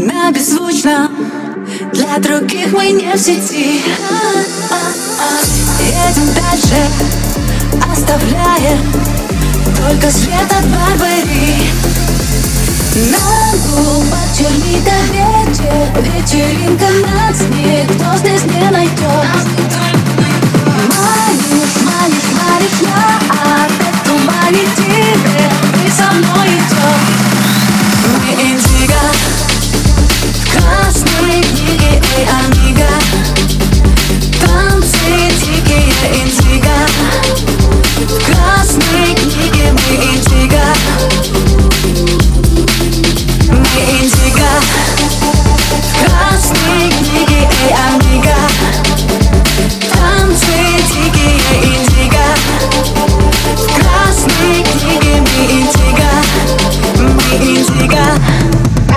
Одна беззвучно. Для других мы не в сети. Едем дальше. Оставляя Только свет от Барбари. На губах черника вечер. Вечеринка на сне. Кто здесь не найдет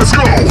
Let's go.